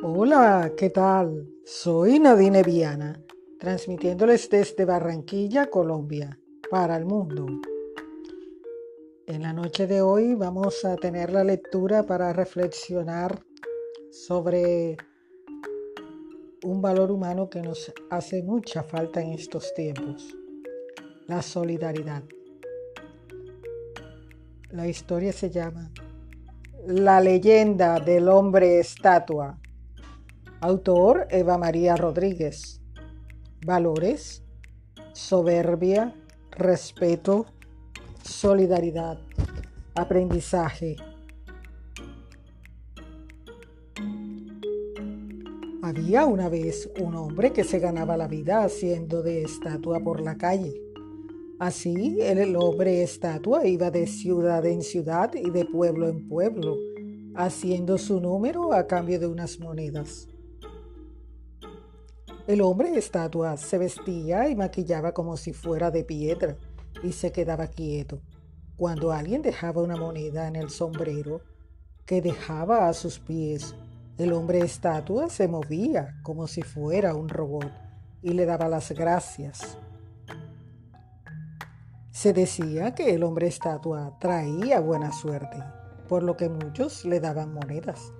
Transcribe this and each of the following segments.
Hola, ¿qué tal? Soy Nadine Viana, transmitiéndoles desde Barranquilla, Colombia, para el mundo. En la noche de hoy vamos a tener la lectura para reflexionar sobre un valor humano que nos hace mucha falta en estos tiempos, la solidaridad. La historia se llama La leyenda del hombre estatua. Autor Eva María Rodríguez. Valores, soberbia, respeto, solidaridad, aprendizaje. Había una vez un hombre que se ganaba la vida haciendo de estatua por la calle. Así el hombre estatua iba de ciudad en ciudad y de pueblo en pueblo, haciendo su número a cambio de unas monedas. El hombre estatua se vestía y maquillaba como si fuera de piedra y se quedaba quieto. Cuando alguien dejaba una moneda en el sombrero que dejaba a sus pies, el hombre estatua se movía como si fuera un robot y le daba las gracias. Se decía que el hombre estatua traía buena suerte, por lo que muchos le daban monedas,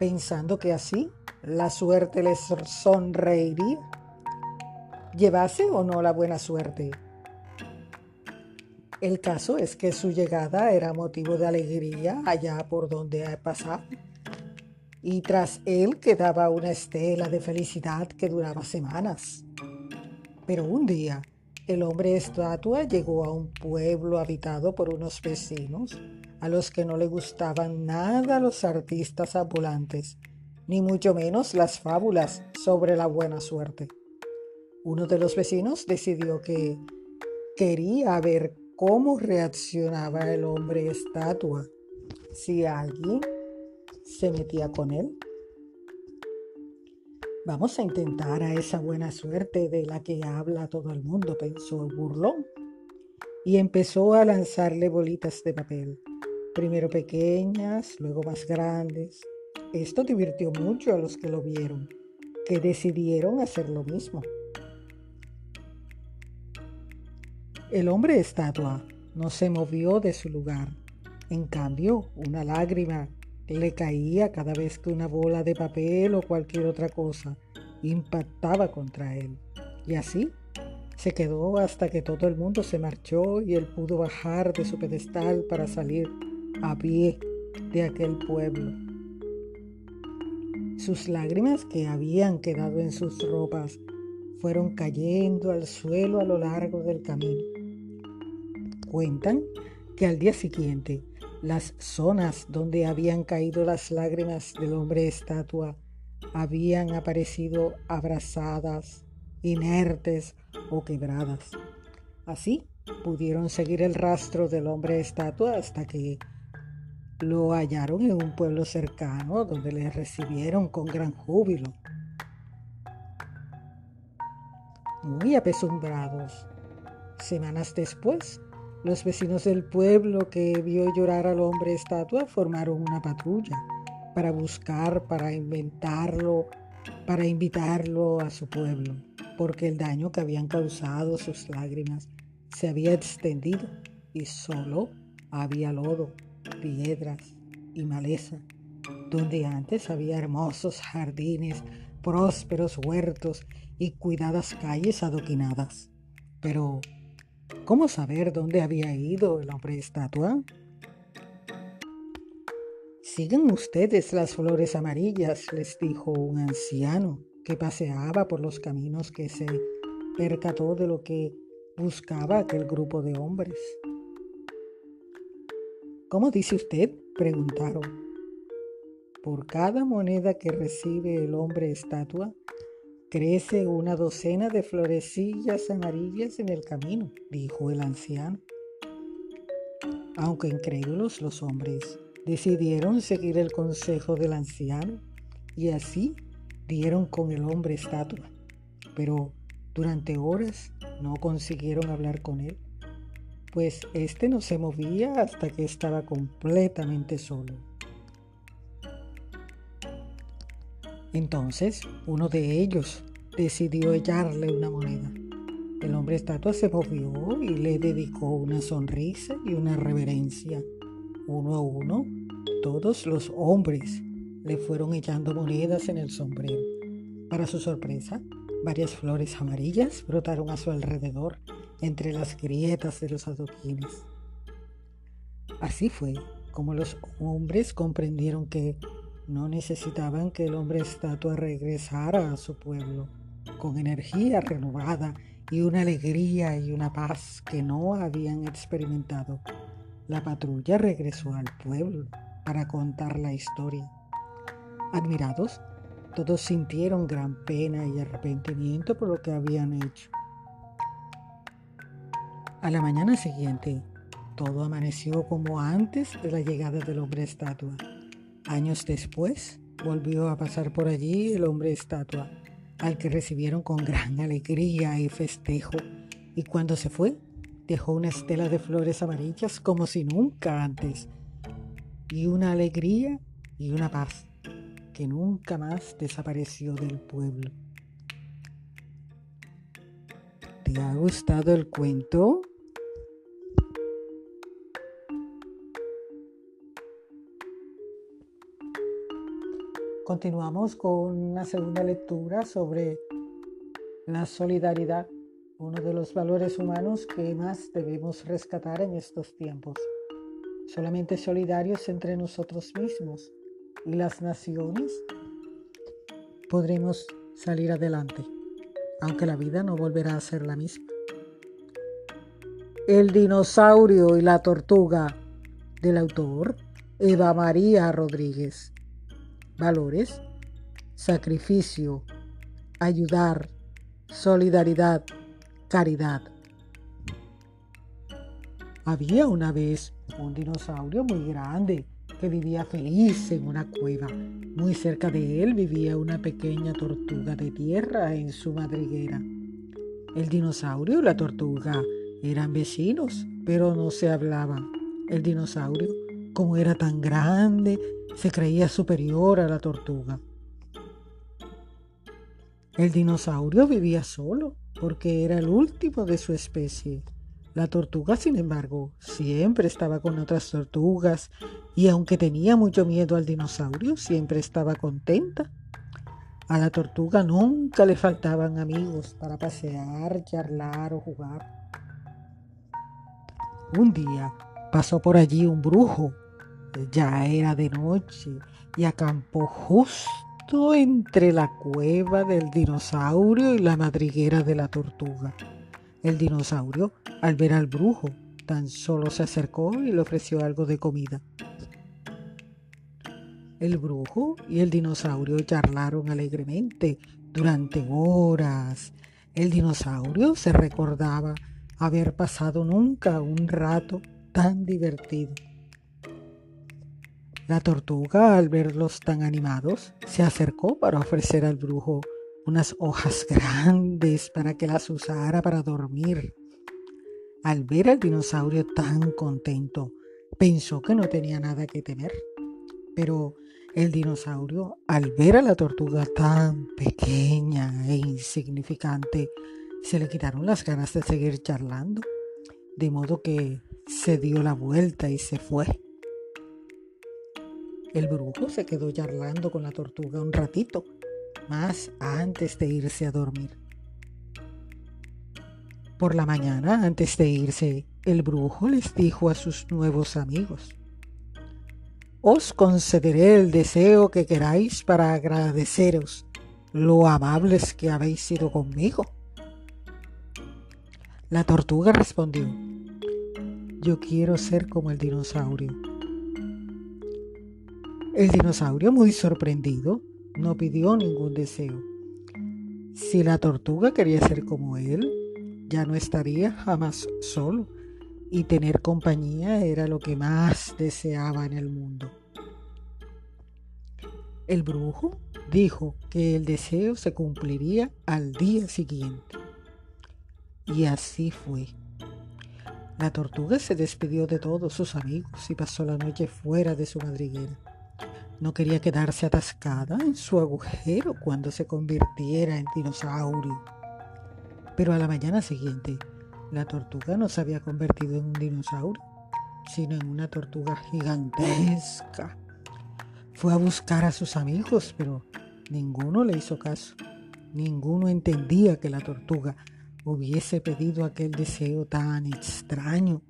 pensando que así la suerte les sonreiría. Llevase o no la buena suerte. El caso es que su llegada era motivo de alegría allá por donde pasaba. Y tras él quedaba una estela de felicidad que duraba semanas. Pero un día el hombre estatua llegó a un pueblo habitado por unos vecinos a los que no le gustaban nada los artistas ambulantes, ni mucho menos las fábulas sobre la buena suerte. Uno de los vecinos decidió que quería ver cómo reaccionaba el hombre estatua si alguien se metía con él. Vamos a intentar a esa buena suerte de la que habla todo el mundo, pensó el burlón. Y empezó a lanzarle bolitas de papel, primero pequeñas, luego más grandes. Esto divirtió mucho a los que lo vieron, que decidieron hacer lo mismo. El hombre estatua no se movió de su lugar. En cambio, una lágrima le caía cada vez que una bola de papel o cualquier otra cosa impactaba contra él. Y así se quedó hasta que todo el mundo se marchó y él pudo bajar de su pedestal para salir a pie de aquel pueblo. Sus lágrimas que habían quedado en sus ropas fueron cayendo al suelo a lo largo del camino. Cuentan que al día siguiente las zonas donde habían caído las lágrimas del hombre estatua habían aparecido abrazadas, inertes o quebradas. Así pudieron seguir el rastro del hombre estatua hasta que lo hallaron en un pueblo cercano donde le recibieron con gran júbilo. Muy apesumbrados, semanas después, los vecinos del pueblo que vio llorar al hombre estatua formaron una patrulla para buscar, para inventarlo, para invitarlo a su pueblo, porque el daño que habían causado sus lágrimas se había extendido y solo había lodo, piedras y maleza, donde antes había hermosos jardines, prósperos huertos y cuidadas calles adoquinadas. Pero ¿Cómo saber dónde había ido el hombre estatua? Sigan ustedes las flores amarillas, les dijo un anciano que paseaba por los caminos que se percató de lo que buscaba aquel grupo de hombres. ¿Cómo dice usted? preguntaron. Por cada moneda que recibe el hombre estatua, Crece una docena de florecillas amarillas en el camino, dijo el anciano. Aunque incrédulos los hombres decidieron seguir el consejo del anciano y así dieron con el hombre estatua, pero durante horas no consiguieron hablar con él, pues éste no se movía hasta que estaba completamente solo. Entonces uno de ellos decidió echarle una moneda. El hombre estatua se movió y le dedicó una sonrisa y una reverencia. Uno a uno, todos los hombres le fueron echando monedas en el sombrero. Para su sorpresa, varias flores amarillas brotaron a su alrededor entre las grietas de los adoquines. Así fue como los hombres comprendieron que no necesitaban que el hombre estatua regresara a su pueblo con energía renovada y una alegría y una paz que no habían experimentado. La patrulla regresó al pueblo para contar la historia. Admirados, todos sintieron gran pena y arrepentimiento por lo que habían hecho. A la mañana siguiente, todo amaneció como antes de la llegada del hombre estatua. Años después, volvió a pasar por allí el hombre estatua al que recibieron con gran alegría y festejo, y cuando se fue, dejó una estela de flores amarillas como si nunca antes, y una alegría y una paz que nunca más desapareció del pueblo. ¿Te ha gustado el cuento? Continuamos con una segunda lectura sobre la solidaridad, uno de los valores humanos que más debemos rescatar en estos tiempos. Solamente solidarios entre nosotros mismos las naciones podremos salir adelante, aunque la vida no volverá a ser la misma. El dinosaurio y la tortuga del autor Eva María Rodríguez valores, sacrificio, ayudar, solidaridad, caridad. Había una vez un dinosaurio muy grande que vivía feliz en una cueva. Muy cerca de él vivía una pequeña tortuga de tierra en su madriguera. El dinosaurio y la tortuga eran vecinos, pero no se hablaban. El dinosaurio, como era tan grande se creía superior a la tortuga. El dinosaurio vivía solo porque era el último de su especie. La tortuga, sin embargo, siempre estaba con otras tortugas y aunque tenía mucho miedo al dinosaurio, siempre estaba contenta. A la tortuga nunca le faltaban amigos para pasear, charlar o jugar. Un día pasó por allí un brujo ya era de noche y acampó justo entre la cueva del dinosaurio y la madriguera de la tortuga. El dinosaurio, al ver al brujo, tan solo se acercó y le ofreció algo de comida. El brujo y el dinosaurio charlaron alegremente durante horas. El dinosaurio se recordaba haber pasado nunca un rato tan divertido. La tortuga, al verlos tan animados, se acercó para ofrecer al brujo unas hojas grandes para que las usara para dormir. Al ver al dinosaurio tan contento, pensó que no tenía nada que temer. Pero el dinosaurio, al ver a la tortuga tan pequeña e insignificante, se le quitaron las ganas de seguir charlando, de modo que se dio la vuelta y se fue. El brujo se quedó charlando con la tortuga un ratito, más antes de irse a dormir. Por la mañana, antes de irse, el brujo les dijo a sus nuevos amigos, Os concederé el deseo que queráis para agradeceros lo amables que habéis sido conmigo. La tortuga respondió, Yo quiero ser como el dinosaurio el dinosaurio, muy sorprendido, no pidió ningún deseo. Si la tortuga quería ser como él, ya no estaría jamás solo y tener compañía era lo que más deseaba en el mundo. El brujo dijo que el deseo se cumpliría al día siguiente. Y así fue. La tortuga se despidió de todos sus amigos y pasó la noche fuera de su madriguera. No quería quedarse atascada en su agujero cuando se convirtiera en dinosaurio. Pero a la mañana siguiente, la tortuga no se había convertido en un dinosaurio, sino en una tortuga gigantesca. Fue a buscar a sus amigos, pero ninguno le hizo caso. Ninguno entendía que la tortuga hubiese pedido aquel deseo tan extraño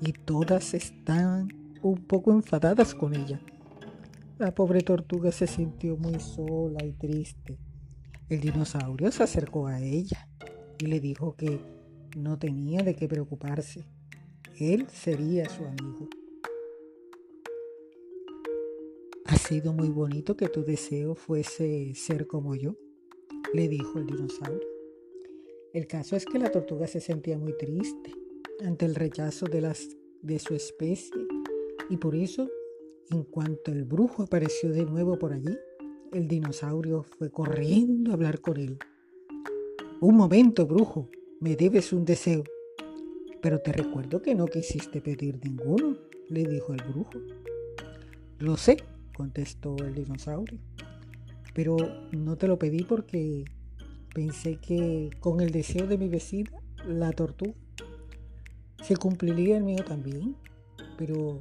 y todas estaban un poco enfadadas con ella. La pobre tortuga se sintió muy sola y triste. El dinosaurio se acercó a ella y le dijo que no tenía de qué preocuparse. Él sería su amigo. Ha sido muy bonito que tu deseo fuese ser como yo, le dijo el dinosaurio. El caso es que la tortuga se sentía muy triste ante el rechazo de, las, de su especie y por eso, en cuanto el brujo apareció de nuevo por allí, el dinosaurio fue corriendo a hablar con él. Un momento, brujo, me debes un deseo. Pero te recuerdo que no quisiste pedir ninguno, le dijo el brujo. Lo sé, contestó el dinosaurio, pero no te lo pedí porque pensé que con el deseo de mi vecina, la tortuga, se cumpliría el mío también, pero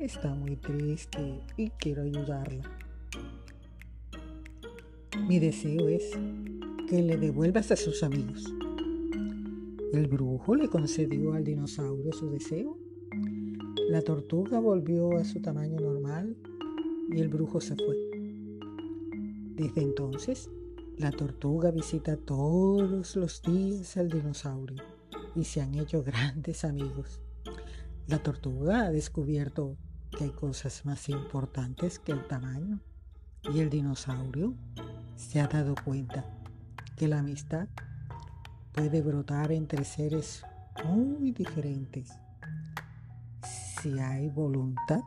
está muy triste y quiero ayudarla. Mi deseo es que le devuelvas a sus amigos. El brujo le concedió al dinosaurio su deseo. La tortuga volvió a su tamaño normal y el brujo se fue. Desde entonces, la tortuga visita todos los días al dinosaurio y se han hecho grandes amigos. La tortuga ha descubierto que hay cosas más importantes que el tamaño y el dinosaurio se ha dado cuenta que la amistad puede brotar entre seres muy diferentes si hay voluntad.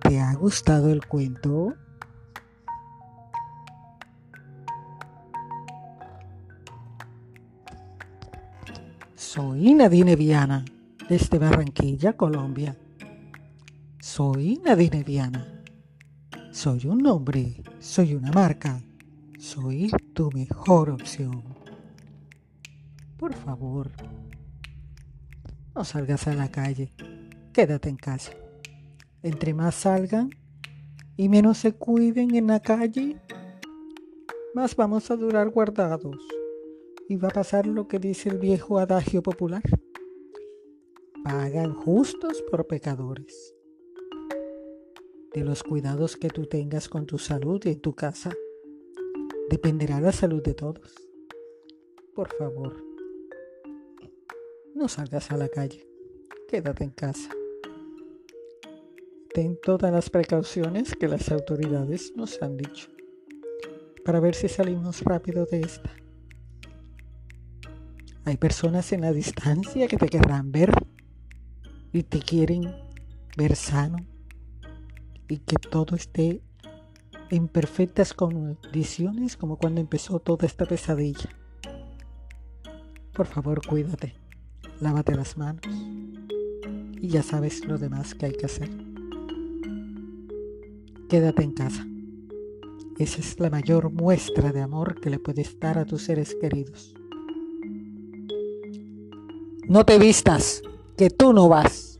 ¿Te ha gustado el cuento? Soy Nadine Viana, desde Barranquilla, Colombia. Soy Nadine Viana soy un nombre, soy una marca, soy tu mejor opción. Por favor, no salgas a la calle, quédate en casa. Entre más salgan y menos se cuiden en la calle, más vamos a durar guardados. Y va a pasar lo que dice el viejo adagio popular. Pagan justos por pecadores de los cuidados que tú tengas con tu salud y en tu casa. Dependerá la salud de todos. Por favor, no salgas a la calle. Quédate en casa. Ten todas las precauciones que las autoridades nos han dicho para ver si salimos rápido de esta. Hay personas en la distancia que te querrán ver y te quieren ver sano y que todo esté en perfectas condiciones como cuando empezó toda esta pesadilla. Por favor, cuídate, lávate las manos y ya sabes lo demás que hay que hacer. Quédate en casa. Esa es la mayor muestra de amor que le puedes dar a tus seres queridos. No te vistas, que tú no vas.